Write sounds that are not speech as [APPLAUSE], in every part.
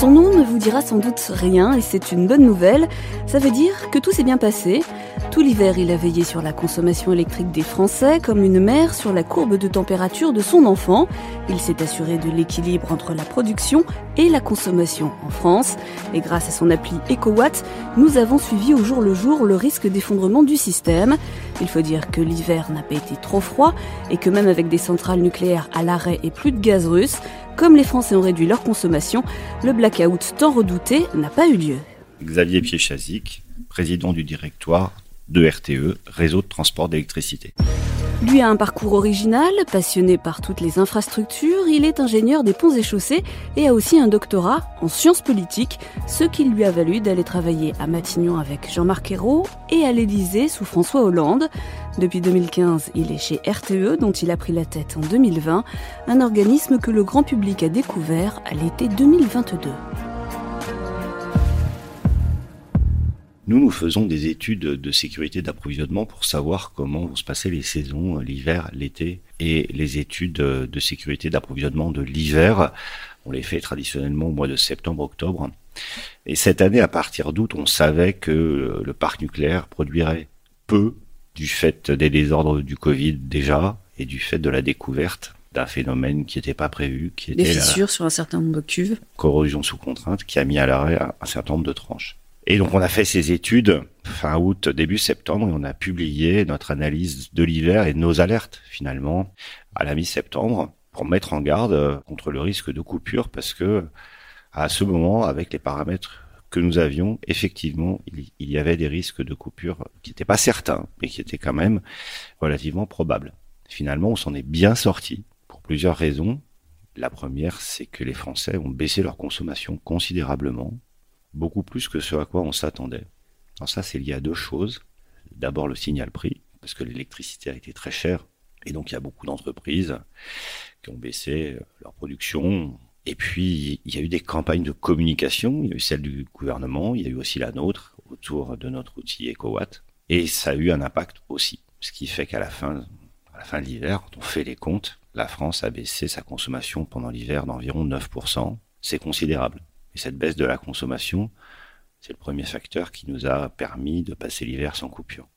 Son nom ne vous dira sans doute rien et c'est une bonne nouvelle. Ça veut dire que tout s'est bien passé. Tout l'hiver, il a veillé sur la consommation électrique des Français comme une mère sur la courbe de température de son enfant. Il s'est assuré de l'équilibre entre la production et la consommation en France. Et grâce à son appli EcoWatt, nous avons suivi au jour le jour le risque d'effondrement du système. Il faut dire que l'hiver n'a pas été trop froid et que même avec des centrales nucléaires à l'arrêt et plus de gaz russe, comme les Français ont réduit leur consommation, le blackout tant redouté n'a pas eu lieu. Xavier Piechazic, président du directoire de RTE, Réseau de transport d'électricité. Lui a un parcours original, passionné par toutes les infrastructures, il est ingénieur des ponts et chaussées et a aussi un doctorat en sciences politiques, ce qui lui a valu d'aller travailler à Matignon avec Jean-Marc Ayrault et à l'Élysée sous François Hollande. Depuis 2015, il est chez RTE dont il a pris la tête en 2020, un organisme que le grand public a découvert à l'été 2022. Nous, nous faisons des études de sécurité d'approvisionnement pour savoir comment vont se passer les saisons, l'hiver, l'été, et les études de sécurité d'approvisionnement de l'hiver. On les fait traditionnellement au mois de septembre-octobre. Et cette année, à partir d'août, on savait que le parc nucléaire produirait peu du fait des désordres du Covid déjà et du fait de la découverte d'un phénomène qui n'était pas prévu, qui était des fissures sur un certain nombre de cuves, corrosion sous contrainte, qui a mis à l'arrêt un certain nombre de tranches. Et donc on a fait ces études fin août, début septembre, et on a publié notre analyse de l'hiver et nos alertes finalement à la mi-septembre pour mettre en garde contre le risque de coupure parce que à ce moment, avec les paramètres que nous avions, effectivement, il y avait des risques de coupure qui n'étaient pas certains, mais qui étaient quand même relativement probables. Finalement, on s'en est bien sorti pour plusieurs raisons. La première, c'est que les Français ont baissé leur consommation considérablement beaucoup plus que ce à quoi on s'attendait. Alors ça, c'est lié à deux choses. D'abord le signal prix, parce que l'électricité a été très chère, et donc il y a beaucoup d'entreprises qui ont baissé leur production. Et puis, il y a eu des campagnes de communication, il y a eu celle du gouvernement, il y a eu aussi la nôtre autour de notre outil EcoWatt, et ça a eu un impact aussi. Ce qui fait qu'à la fin, la fin de l'hiver, quand on fait les comptes, la France a baissé sa consommation pendant l'hiver d'environ 9%. C'est considérable. Et cette baisse de la consommation, c'est le premier facteur qui nous a permis de passer l'hiver sans coupure.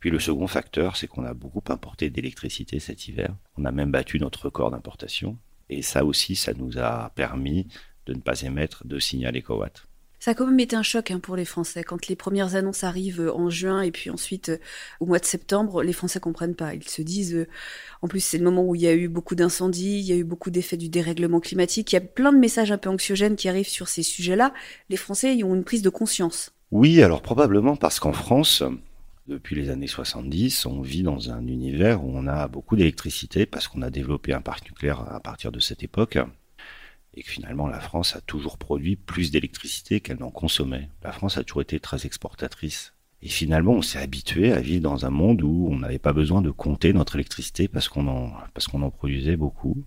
Puis le second facteur, c'est qu'on a beaucoup importé d'électricité cet hiver. On a même battu notre record d'importation. Et ça aussi, ça nous a permis de ne pas émettre de signal EcoWatt. Ça a quand même été un choc hein, pour les Français. Quand les premières annonces arrivent euh, en juin et puis ensuite euh, au mois de septembre, les Français comprennent pas. Ils se disent, euh, en plus c'est le moment où il y a eu beaucoup d'incendies, il y a eu beaucoup d'effets du dérèglement climatique, il y a plein de messages un peu anxiogènes qui arrivent sur ces sujets-là. Les Français y ont une prise de conscience. Oui, alors probablement parce qu'en France, depuis les années 70, on vit dans un univers où on a beaucoup d'électricité parce qu'on a développé un parc nucléaire à partir de cette époque et que finalement la France a toujours produit plus d'électricité qu'elle n'en consommait. La France a toujours été très exportatrice. Et finalement, on s'est habitué à vivre dans un monde où on n'avait pas besoin de compter notre électricité parce qu'on en, parce qu'on en produisait beaucoup.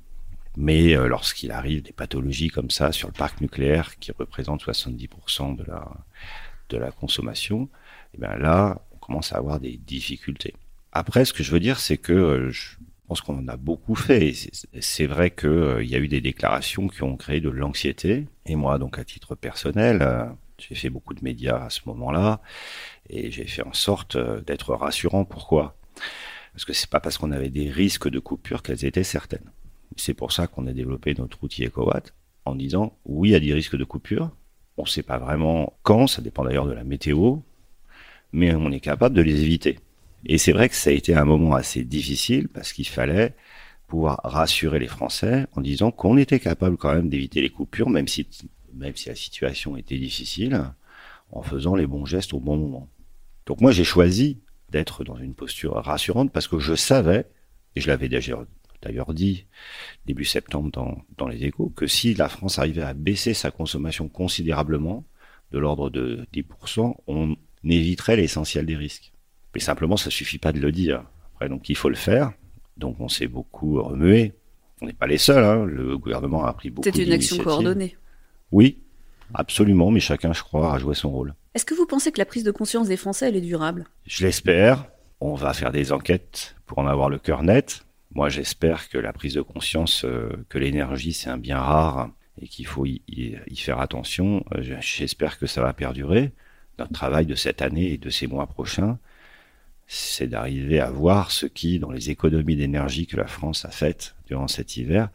Mais euh, lorsqu'il arrive des pathologies comme ça sur le parc nucléaire qui représente 70% de la, de la consommation, et eh bien là, commence à avoir des difficultés. Après, ce que je veux dire, c'est que euh, je pense qu'on en a beaucoup fait. C'est vrai qu'il euh, y a eu des déclarations qui ont créé de l'anxiété. Et moi, donc à titre personnel, euh, j'ai fait beaucoup de médias à ce moment-là, et j'ai fait en sorte d'être rassurant. Pourquoi? Parce que c'est pas parce qu'on avait des risques de coupure qu'elles étaient certaines. C'est pour ça qu'on a développé notre outil EcoWatt en disant oui, il y a des risques de coupure. On ne sait pas vraiment quand, ça dépend d'ailleurs de la météo, mais on est capable de les éviter. Et c'est vrai que ça a été un moment assez difficile parce qu'il fallait pouvoir rassurer les Français en disant qu'on était capable quand même d'éviter les coupures, même si, même si la situation était difficile. en faisant les bons gestes au bon moment. Donc moi j'ai choisi d'être dans une posture rassurante parce que je savais, et je l'avais d'ailleurs dit début septembre dans, dans les échos, que si la France arrivait à baisser sa consommation considérablement, de l'ordre de 10%, on éviterait l'essentiel des risques. Mais simplement, ça suffit pas de le dire. Après, donc il faut le faire. Donc on s'est beaucoup remué. On n'est pas les seuls. Hein. Le gouvernement a pris beaucoup. C'est une action coordonnée. Oui, absolument. Mais chacun, je crois, a joué son rôle. Est-ce que vous pensez que la prise de conscience des Français elle est durable? Je l'espère. On va faire des enquêtes pour en avoir le cœur net. Moi, j'espère que la prise de conscience euh, que l'énergie c'est un bien rare et qu'il faut y, faire attention. Euh, j'espère que ça va perdurer. Notre travail de cette année et de ces mois prochains, c'est d'arriver à voir ce qui, dans les économies d'énergie que la France a faites durant cet hiver,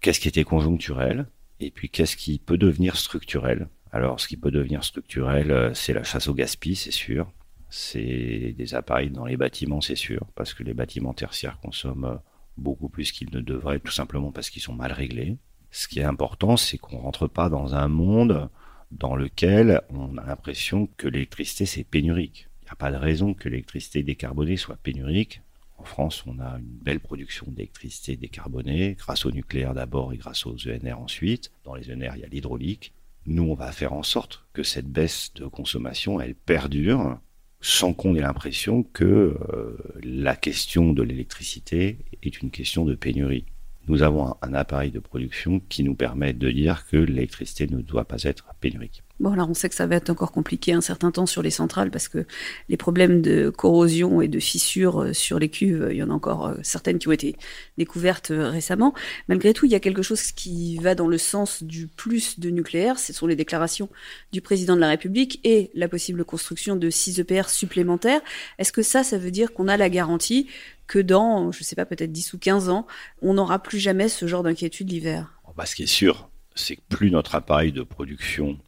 qu'est-ce qui était conjoncturel et puis qu'est-ce qui peut devenir structurel. Alors, ce qui peut devenir structurel, euh, c'est la chasse au gaspillage, c'est sûr. C'est des appareils dans les bâtiments, c'est sûr, parce que les bâtiments tertiaires consomment euh, beaucoup plus qu'ils ne devraient, tout simplement parce qu'ils sont mal réglés. Ce qui est important, c'est qu'on rentre pas dans un monde dans lequel on a l'impression que l'électricité c'est pénurique. Il n'y a pas de raison que l'électricité décarbonée soit pénurique. En France, on a une belle production d'électricité décarbonée, grâce au nucléaire d'abord et grâce aux ENR ensuite. Dans les ENR, il y a l'hydraulique. Nous, on va faire en sorte que cette baisse de consommation, elle perdure, sans qu'on ait l'impression que euh, la question de l'électricité est une question de pénurie nous avons un, appareil de production qui nous permet de dire que l'électricité ne doit pas être pénurique. Bon, alors on sait que ça va être encore compliqué un certain temps sur les centrales parce que les problèmes de corrosion et de fissures euh, sur les cuves, il y en a encore euh, certaines qui ont été découvertes euh, récemment. Malgré tout, il y a quelque chose qui va dans le sens du plus de nucléaire. Ce sont les déclarations du président de la République et la possible construction de 6 EPR supplémentaires. Est-ce que ça, ça veut dire qu'on a la garantie que dans, je ne sais pas, peut-être 10 ou 15 ans, on n'aura plus jamais ce genre d'inquiétude l'hiver? Bah, Ce qui est sûr, c'est que plus notre appareil de production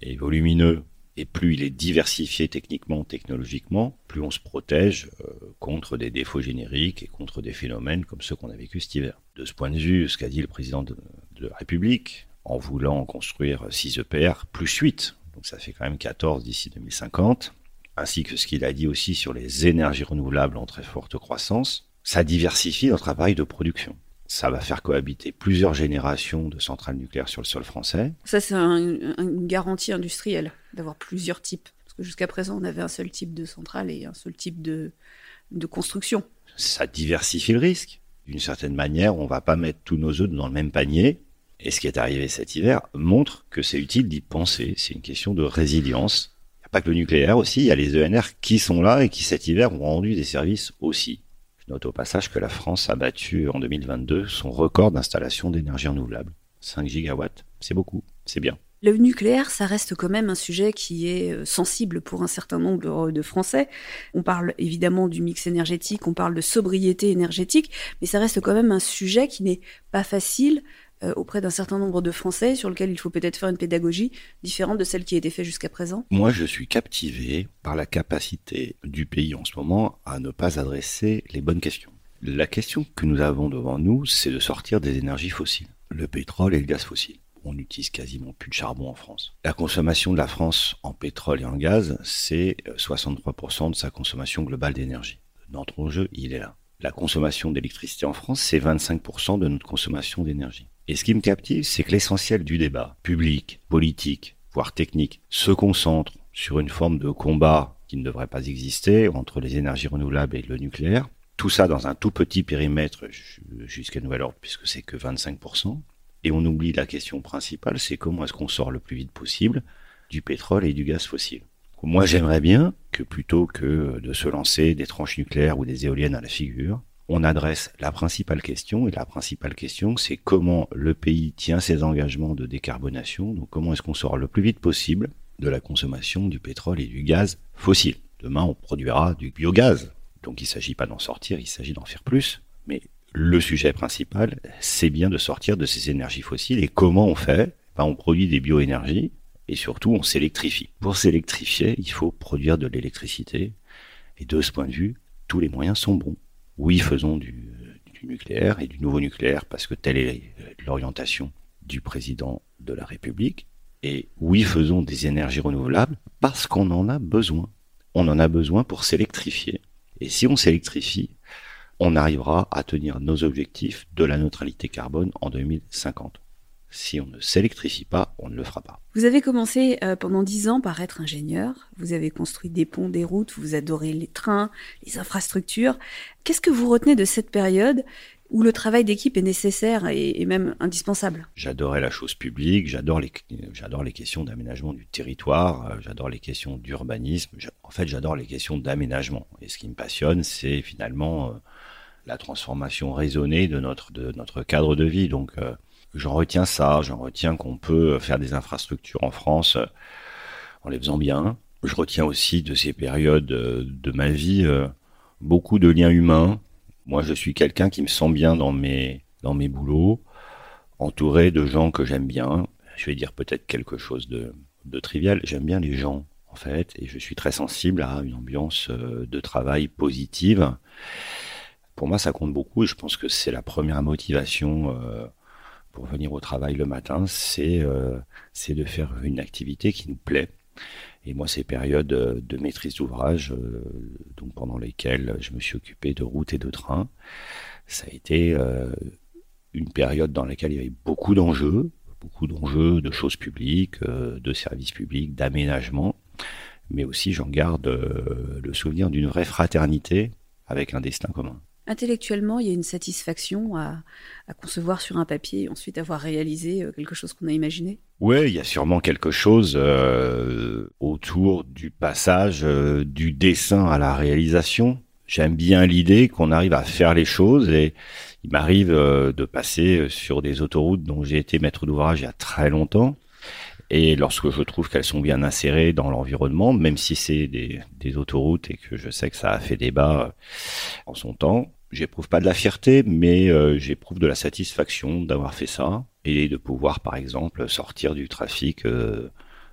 est volumineux et plus il est diversifié techniquement, technologiquement, plus on se protège euh, contre des défauts génériques et contre des phénomènes comme ceux qu'on a vécu cet hiver. De ce point de vue, ce qu'a dit le président de, la République, en voulant construire 6 EPR plus 8, donc ça fait quand même 14 d'ici 2050, ainsi que ce qu'il a dit aussi sur les énergies renouvelables en très forte croissance, ça diversifie notre appareil de production. Ça va faire cohabiter plusieurs générations de centrales nucléaires sur le sol français. Ça, c'est une garantie industrielle d'avoir plusieurs types. Parce que jusqu'à présent, on avait un seul type de centrale et un seul type de, de construction. Ça diversifie le risque. D'une certaine manière, on ne va pas mettre tous nos œufs dans le même panier. Et ce qui est arrivé cet hiver montre que c'est utile d'y penser. C'est une question de résilience pas que le nucléaire aussi, il y a les ENR qui sont là et qui cet hiver ont rendu des services aussi. Note au passage que la France a battu en 2022 son record d'installation d'énergie renouvelable. 5 gigawatts, c'est beaucoup, c'est bien. Le nucléaire, ça reste quand même un sujet qui est euh, sensible pour un certain nombre de Français. On parle évidemment du mix énergétique, on parle de sobriété énergétique, mais ça reste quand même un sujet qui n'est pas facile auprès d'un certain nombre de Français sur lequel il faut peut-être faire une pédagogie différente de celle qui a été faite jusqu'à présent Moi, je suis captivé par la capacité du pays en ce moment à ne pas adresser les bonnes questions. La question que nous avons devant nous, c'est de sortir des énergies fossiles, le pétrole et le gaz fossile. On n'utilise quasiment plus de charbon en France. La consommation de la France en pétrole et en gaz, c'est 63% de sa consommation globale d'énergie. Notre enjeu, il est là. La consommation d'électricité en France, c'est 25% de notre consommation d'énergie. Et ce qui me captive, c'est que l'essentiel du débat, public, politique, voire technique, se concentre sur une forme de combat qui ne devrait pas exister entre les énergies renouvelables et le nucléaire. Tout ça dans un tout petit périmètre jusqu'à nouvel ordre, puisque c'est que 25%. Et on oublie la question principale, c'est comment est-ce qu'on sort le plus vite possible du pétrole et du gaz fossile. Moi, j'aimerais bien que plutôt que de se lancer des tranches nucléaires ou des éoliennes à la figure, on adresse la principale question, et la principale question, c'est comment le pays tient ses engagements de décarbonation, donc comment est-ce qu'on sort le plus vite possible de la consommation du pétrole et du gaz fossile. Demain, on produira du biogaz, donc il ne s'agit pas d'en sortir, il s'agit d'en faire plus, mais le sujet principal, c'est bien de sortir de ces énergies fossiles, et comment on fait? Ben, On produit des bioénergies, et surtout on s'électrifie. Pour s'électrifier, il faut produire de l'électricité, et de ce point de vue, tous les moyens sont bons oui, faisons du, nucléaire et du nouveau nucléaire parce que telle est l'orientation du président de la République. Et oui, faisons des énergies renouvelables parce qu'on en a besoin. On en a besoin pour s'électrifier. Et si on s'électrifie, on arrivera à tenir nos objectifs de la neutralité carbone en 2050. Si on ne s'électrifie pas, on ne le fera pas. Vous avez commencé euh, pendant dix ans par être ingénieur. Vous avez construit des ponts, des routes, vous adorez les trains, les infrastructures. Qu'est-ce que vous retenez de cette période où le travail d'équipe est nécessaire et, même indispensable? J'adorais la chose publique, j'adore les, j'adore les questions d'aménagement du territoire, euh, j'adore les questions d'urbanisme, en fait j'adore les questions d'aménagement. Et ce qui me passionne, c'est finalement euh, la transformation raisonnée de notre, de notre cadre de vie. Donc J'en retiens ça, j'en retiens qu'on peut faire des infrastructures en France euh, en les faisant bien. Je retiens aussi de ces périodes euh, de ma vie euh, beaucoup de liens humains. Moi, je suis quelqu'un qui me sent bien dans mes, dans mes boulots, entouré de gens que j'aime bien. Je vais dire peut-être quelque chose de, de trivial. J'aime bien les gens, en fait, et je suis très sensible à une ambiance de travail positive. Pour moi, ça compte beaucoup je pense que c'est la première motivation pour venir au travail le matin, c'est euh, de faire une activité qui nous plaît. Et moi, ces périodes euh, de maîtrise d'ouvrage, euh, donc pendant lesquelles je me suis occupé de routes et de trains, ça a été une période dans laquelle il y avait beaucoup d'enjeux, beaucoup d'enjeux de choses publiques, de services publics, d'aménagement, mais aussi j'en garde le souvenir d'une vraie fraternité avec un destin commun. Intellectuellement, il y a une satisfaction à, concevoir sur un papier et ensuite avoir réalisé euh, quelque chose qu'on a imaginé Oui, il y a sûrement quelque chose euh, autour du passage euh, du dessin à la réalisation. J'aime bien l'idée qu'on arrive à faire les choses et il m'arrive de passer sur des autoroutes dont j'ai été maître d'ouvrage il y a très longtemps. Et lorsque je trouve qu'elles sont bien insérées dans l'environnement, même si c'est des, des, autoroutes et que je sais que ça a fait débat en son temps, j'éprouve pas de la fierté, mais euh, j'éprouve de la satisfaction d'avoir fait ça et de pouvoir, par exemple, sortir du trafic euh,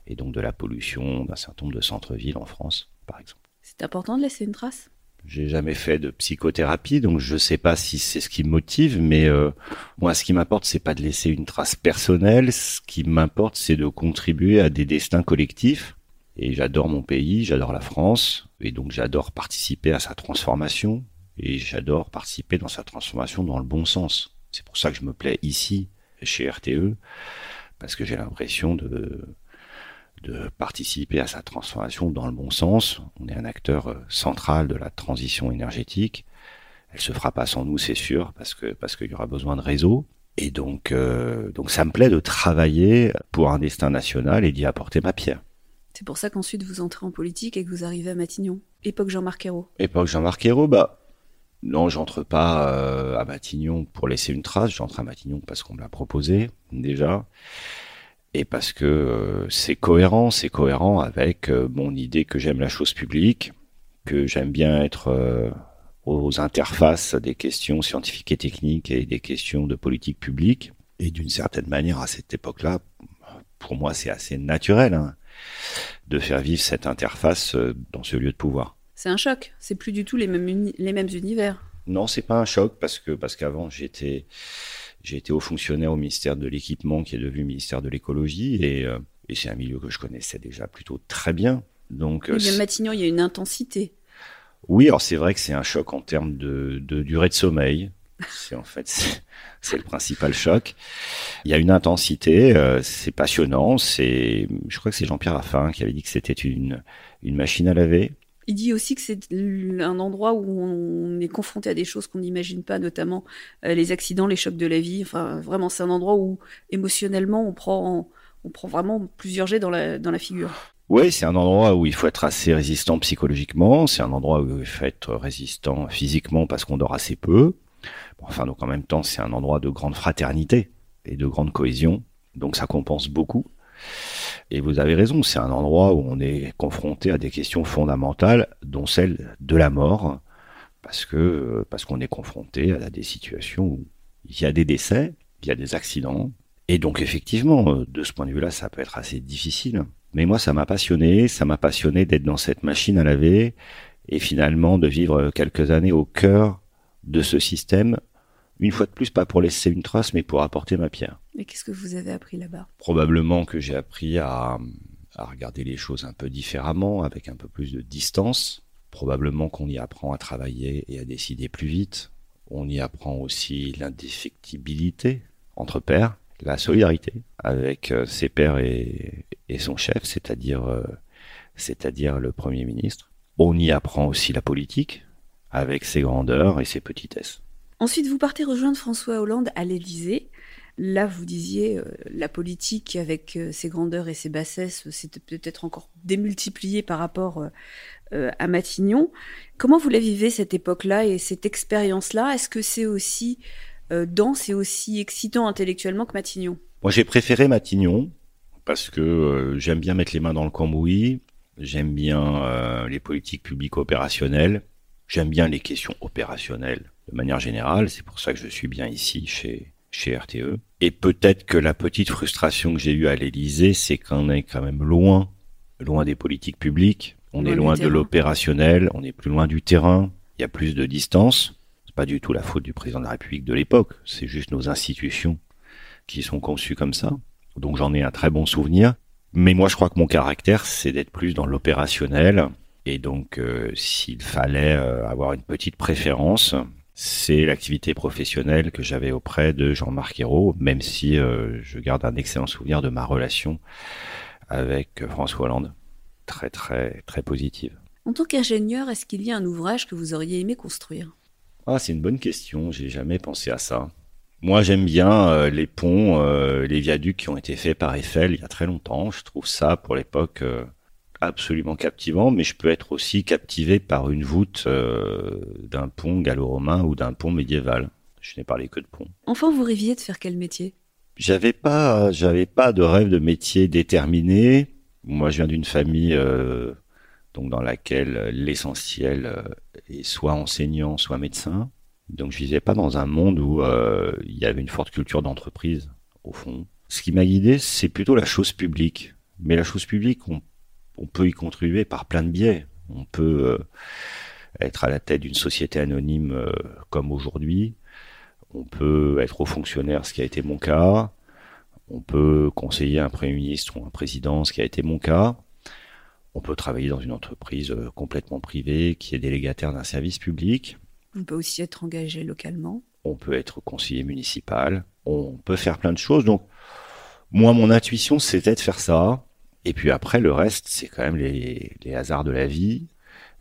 et donc de la pollution d'un certain nombre de centres-villes en France, par exemple. C'est important de laisser une trace? J'ai jamais fait de psychothérapie, donc je sais pas si c'est ce qui me motive, mais euh, moi, ce qui m'importe, c'est pas de laisser une trace personnelle. Ce qui m'importe, c'est de contribuer à des destins collectifs. Et j'adore mon pays, j'adore la France, et donc j'adore participer à sa transformation, et j'adore participer dans sa transformation dans le bon sens. C'est pour ça que je me plais ici, chez RTE, parce que j'ai l'impression de, de participer à sa transformation dans le bon sens. On est un acteur euh, central de la transition énergétique. Elle se fera pas sans nous, c'est sûr, parce que parce qu'il y aura besoin de réseaux. Et donc, euh, donc ça me plaît de travailler pour un destin national et d'y apporter ma pierre. C'est pour ça qu'ensuite vous entrez en politique et que vous arrivez à Matignon. Époque Jean-Marc Ayrault. Époque Jean-Marc Ayrault, bah non, j'entre pas euh, à Matignon pour laisser une trace. J'entre à Matignon parce qu'on me l'a proposé déjà et parce que euh, c'est cohérent. C'est cohérent avec euh, mon idée que j'aime la chose publique, que j'aime bien être aux interfaces des questions scientifiques et techniques et des questions de politique publique. Et d'une certaine manière, à cette époque-là, pour moi, c'est assez naturel hein, de faire vivre cette interface dans ce lieu de pouvoir c'est un choc. C'est plus du tout les mêmes, les mêmes univers. Non, c'est pas un choc parce que parce qu'avant j'étais j'ai été haut fonctionnaire au ministère de l'équipement qui est devenu ministère de l'écologie et, euh, et c'est un milieu que je connaissais déjà plutôt très bien. Donc oui, euh, Matignon, il y a une intensité. Oui, alors c'est vrai que c'est un choc en termes de, de durée de sommeil. C'est en fait c'est le principal choc. Il y a une intensité, euh, c'est passionnant. C'est, je crois que c'est Jean-Pierre Raffin qui avait dit que c'était une une machine à laver. Il dit aussi que c'est un endroit où on est confronté à des choses qu'on n'imagine pas, notamment euh, les accidents, les chocs de la vie. Enfin, vraiment, c'est un endroit où émotionnellement, on prend, on prend vraiment plusieurs jets dans la, dans la figure. Oui, c'est un endroit où il faut être assez résistant psychologiquement. C'est un endroit où il faut être résistant physiquement parce qu'on dort assez peu. enfin, donc en même temps, c'est un endroit de grande fraternité et de grande cohésion. Donc ça compense beaucoup. Et vous avez raison, c'est un endroit où on est confronté à des questions fondamentales, dont celle de la mort, parce que parce qu'on est confronté à des situations où il y a des décès, il y a des accidents, et donc effectivement, de ce point de vue-là, ça peut être assez difficile. Mais moi, ça m'a passionné, ça m'a passionné d'être dans cette machine à laver, et finalement de vivre quelques années au cœur de ce système Une fois de plus, pas pour laisser une trace, mais pour apporter ma pierre. Et qu'est-ce que vous avez appris là-bas? Probablement que j'ai appris à, à regarder les choses un peu différemment, avec un peu plus de distance. Probablement qu'on y apprend à travailler et à décider plus vite. On y apprend aussi l'indéfectibilité entre pairs, la solidarité avec euh, ses pairs et, et son chef, c'est-à-dire euh, c'est-à-dire le Premier ministre. On y apprend aussi la politique, avec ses grandeurs et ses petitesses. Ensuite, vous partez rejoindre François Hollande à l'Élysée. Là, vous disiez, euh, la politique avec euh, ses grandeurs et ses bassesses, c'était peut-être encore démultiplié par rapport euh, euh, à Matignon. Comment vous la vivez cette époque-là et cette expérience-là? Est-ce que c'est aussi euh, dense et aussi excitant intellectuellement que Matignon? Moi, j'ai préféré Matignon parce que euh, j'aime bien mettre les mains dans le cambouis, j'aime bien euh, les politiques publiques opérationnelles, j'aime bien les questions opérationnelles de manière générale. C'est pour ça que je suis bien ici chez chez RTE. Et peut-être que la petite frustration que j'ai eue à l'Élysée, c'est qu'on est quand même loin, loin des politiques publiques. On Loin est loin de l'opérationnel, on est plus loin du terrain. Il y a plus de distance. C'est pas du tout la faute du président de la République de l'époque. C'est juste nos institutions qui sont conçues comme ça. Donc j'en ai un très bon souvenir. Mais moi, je crois que mon caractère, c'est d'être plus dans l'opérationnel. Et donc, euh, s'il fallait euh, avoir une petite préférence, c'est l'activité professionnelle que j'avais auprès de Jean-Marc Ayrault, même si euh, je garde un excellent souvenir de ma relation avec euh, François Hollande. Très, très, très positive. En tant qu'ingénieur, est-ce qu'il y a un ouvrage que vous auriez aimé construire? Ah, c'est une bonne question. J'ai jamais pensé à ça. Moi, j'aime bien euh, les ponts, euh, les viaducs qui ont été faits par Eiffel il y a très longtemps. Je trouve ça, pour l'époque, euh, absolument captivant. Mais je peux être aussi captivé par une voûte euh, d'un pont gallo-romain ou d'un pont médiéval. Je n'ai parlé que de pont. Enfin, vous rêviez de faire quel métier? J'avais pas, j'avais pas de rêve de métier déterminé. Moi, je viens d'une famille euh, donc dans laquelle l'essentiel euh, est soit enseignant, soit médecin. Donc, je vivais pas dans un monde où euh, il y avait une forte culture d'entreprise au fond. Ce qui m'a guidé, c'est plutôt la chose publique. Mais la chose publique, on, on peut y contribuer par plein de biais. On peut euh, être à la tête d'une société anonyme euh, comme aujourd'hui. On peut être haut fonctionnaire, ce qui a été mon cas. On peut conseiller un Premier ministre ou un président, ce qui a été mon cas. On peut travailler dans une entreprise euh, complètement privée qui est délégataire d'un service public. On peut aussi être engagé localement. On peut être conseiller municipal. On peut faire plein de choses. Donc, moi, mon intuition, c'était de faire ça. Et puis après, le reste, c'est quand même les, les hasards de la vie,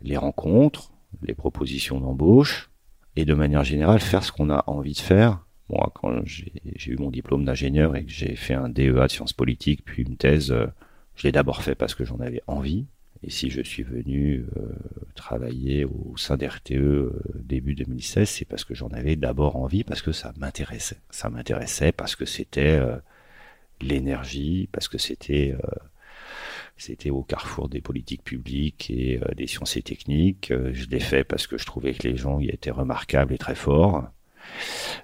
les rencontres, les propositions d'embauche, et de manière générale, faire ce qu'on a envie de faire. Moi, quand j'ai eu mon diplôme d'ingénieur et que j'ai fait un DEA de sciences politiques, puis une thèse, euh, je l'ai d'abord fait parce que j'en avais envie. Et si je suis venu euh, travailler au sein d'RTE euh, début 2016, c'est parce que j'en avais d'abord envie, parce que ça m'intéressait. Ça m'intéressait parce que c'était euh, l'énergie, parce que c'était euh, c'était au carrefour des politiques publiques et euh, des sciences et techniques. Euh, je l'ai fait parce que je trouvais que les gens y étaient remarquables et très forts.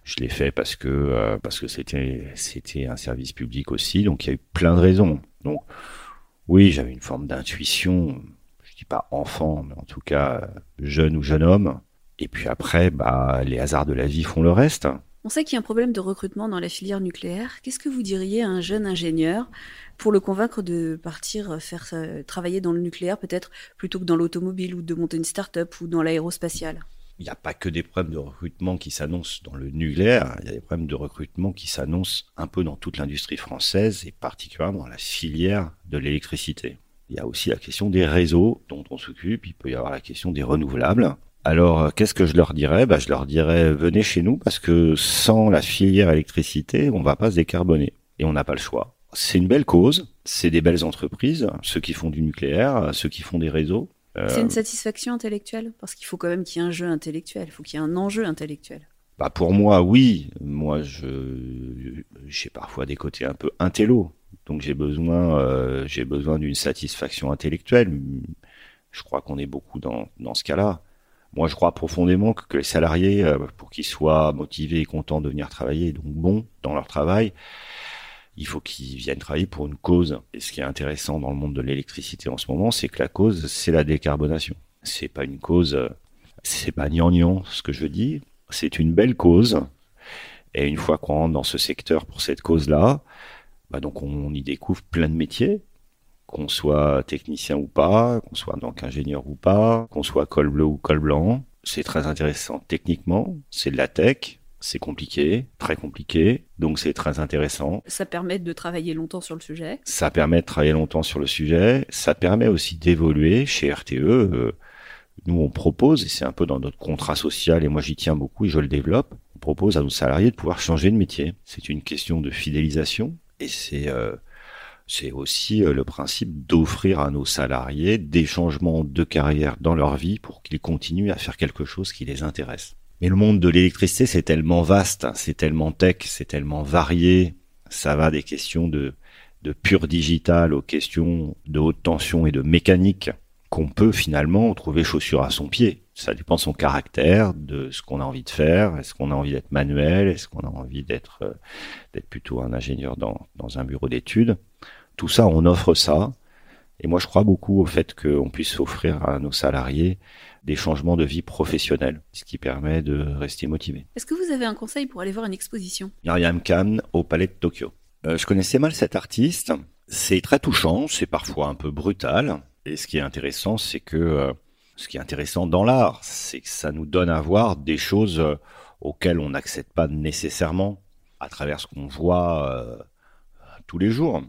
Je l'ai fait parce que euh, parce que c'était c'était un service public aussi, donc il y a eu plein de raisons. Donc oui, j'avais une forme d'intuition. Je dis pas enfant, mais en tout cas jeune ou jeune homme. Et puis après, bah les hasards de la vie font le reste. On sait qu'il y a un problème de recrutement dans la filière nucléaire. Qu'est-ce que vous diriez à un jeune ingénieur pour le convaincre de partir faire euh, travailler dans le nucléaire peut-être plutôt que dans l'automobile ou de monter une start-up ou dans l'aérospatiale? Il n'y a pas que des problèmes de recrutement qui s'annoncent dans le nucléaire, il y a des problèmes de recrutement qui s'annoncent un peu dans toute l'industrie française et particulièrement dans la filière de l'électricité. Il y a aussi la question des réseaux dont on s'occupe, il peut y avoir la question des renouvelables. Alors, euh, qu'est-ce que je leur dirais? Bah, Je leur dirais, venez chez nous parce que sans la filière électricité, on va pas se décarboner et on n'a pas le choix. C'est une belle cause, c'est des belles entreprises, ceux qui font du nucléaire, ceux qui font des réseaux. Euh, C'est une satisfaction intellectuelle? Parce qu'il faut quand même qu'il y ait un jeu intellectuel, il faut qu'il y ait un enjeu intellectuel. Bah pour moi, oui. Moi, je j'ai parfois des côtés un peu intello, donc j'ai besoin euh, j'ai besoin d'une satisfaction intellectuelle. Je crois qu'on est beaucoup dans dans ce cas-là. Moi, je crois profondément que, les salariés, euh, pour qu'ils soient motivés et contents de venir travailler, donc bons dans leur travail, il faut qu'ils viennent travailler pour une cause. Et ce qui est intéressant dans le monde de l'électricité en ce moment, c'est que la cause, c'est la décarbonation. C'est pas une cause, euh, c'est pas gnangnan ce que je dis. C'est une belle cause. Et une fois qu'on rentre dans ce secteur pour cette cause-là, bah donc on y découvre plein de métiers, qu'on soit technicien ou pas, qu'on soit donc ingénieur ou pas, qu'on soit col bleu ou col blanc. C'est très intéressant techniquement, c'est de la tech, c'est compliqué, très compliqué, donc c'est très intéressant. Ça permet de travailler longtemps sur le sujet. Ça permet de travailler longtemps sur le sujet, ça permet aussi d'évoluer chez RTE. Euh, nous, on propose, et c'est un peu dans notre contrat social, et moi j'y tiens beaucoup et je le développe, on propose à nos salariés de pouvoir changer de métier. C'est une question de fidélisation, et c'est euh, c'est aussi euh, le principe d'offrir à nos salariés des changements de carrière dans leur vie pour qu'ils continuent à faire quelque chose qui les intéresse. Mais le monde de l'électricité, c'est tellement vaste, c'est tellement tech, c'est tellement varié. Ça va des questions de, pur digital aux questions de haute tension et de mécanique qu'on peut finalement trouver chaussure à son pied. Ça dépend de son caractère, de ce qu'on a envie de faire. Est-ce qu'on a envie d'être manuel? Est-ce qu'on a envie d'être euh, plutôt un ingénieur dans un bureau d'études? Tout ça, on offre ça. Et moi, je crois beaucoup au fait qu'on puisse offrir à nos salariés des changements de vie professionnelle, ce qui permet de rester motivé. Est-ce que vous avez un conseil pour aller voir une exposition? Myriam Khan au Palais de Tokyo. Euh, je connaissais mal cet artiste. C'est très touchant, c'est parfois un peu brutal. Et ce qui est intéressant, c'est que euh, ce qui est intéressant dans l'art, c'est que ça nous donne à voir des choses euh, auxquelles on n'accède pas nécessairement à travers ce qu'on voit tous les jours.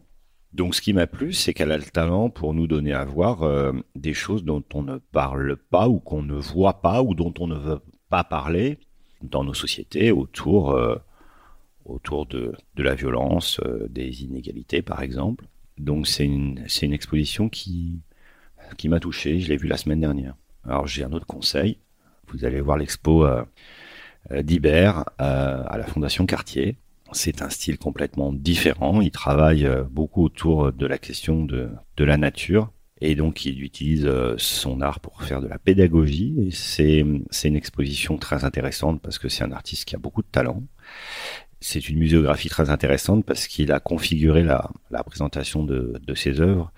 Donc ce qui m'a plu, c'est qu'elle a le talent pour nous donner à voir des choses dont on ne parle pas ou qu'on ne voit pas ou dont on ne veut pas parler dans nos sociétés autour, autour de, la violence, des inégalités par exemple. Donc c'est une, une exposition qui, qui m'a touché. Je l'ai vu la semaine dernière. Alors j'ai un autre conseil. Vous allez voir l'expo euh, euh d'Iber euh, à la Fondation Cartier. C'est un style complètement différent. Il travaille euh, beaucoup autour de la question de, la nature. Et donc, il utilise son art pour faire de la pédagogie. C'est, une exposition très intéressante parce que c'est un artiste qui a beaucoup de talent. C'est une muséographie très intéressante parce qu'il a configuré la, présentation de, de ses œuvres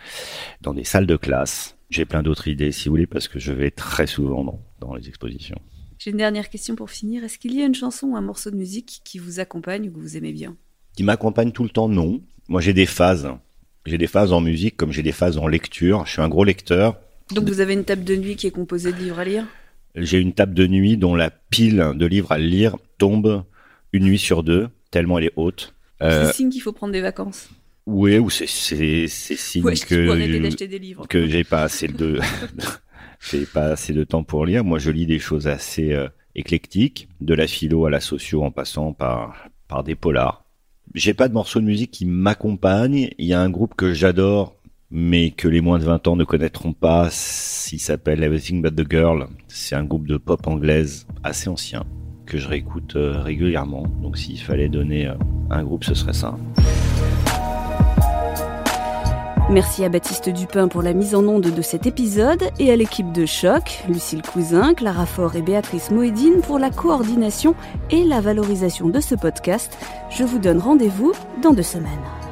dans des salles de classe j'ai plein d'autres idées, si vous voulez, parce que je vais très souvent dans, les expositions. J'ai une dernière question pour finir. Est-ce qu'il y a une chanson ou un morceau de musique qui vous accompagne ou que vous aimez bien? Qui m'accompagne tout le temps, non. Moi, j'ai des phases. J'ai des phases en musique comme j'ai des phases en lecture. Je suis un gros lecteur. Donc vous avez une table de nuit qui est composée de livres à lire? J'ai une table de nuit dont la pile de livres à lire tombe une nuit sur deux, tellement elle est haute. C'est signe qu'il faut prendre des vacances. Oui, ou c'est signe que que j'ai pas assez de [LAUGHS] j'ai pas assez de temps pour lire. Moi, je lis des choses assez euh, éclectiques, de la philo à la socio, en passant par par des polars. J'ai pas de morceau de musique qui m'accompagne. Il y a un groupe que j'adore, mais que les moins de 20 ans ne connaîtront pas. Il s'appelle Everything But the Girl. C'est un groupe de pop anglaise assez ancien que je réécoute euh, régulièrement. Donc, s'il fallait donner euh, un groupe, ce serait ça. Merci à Baptiste Dupin pour la mise en onde de cet épisode et à l'équipe de Choc, Lucille Cousin, Clara Faure et Béatrice Moedine pour la coordination et la valorisation de ce podcast. Je vous donne rendez-vous dans deux semaines.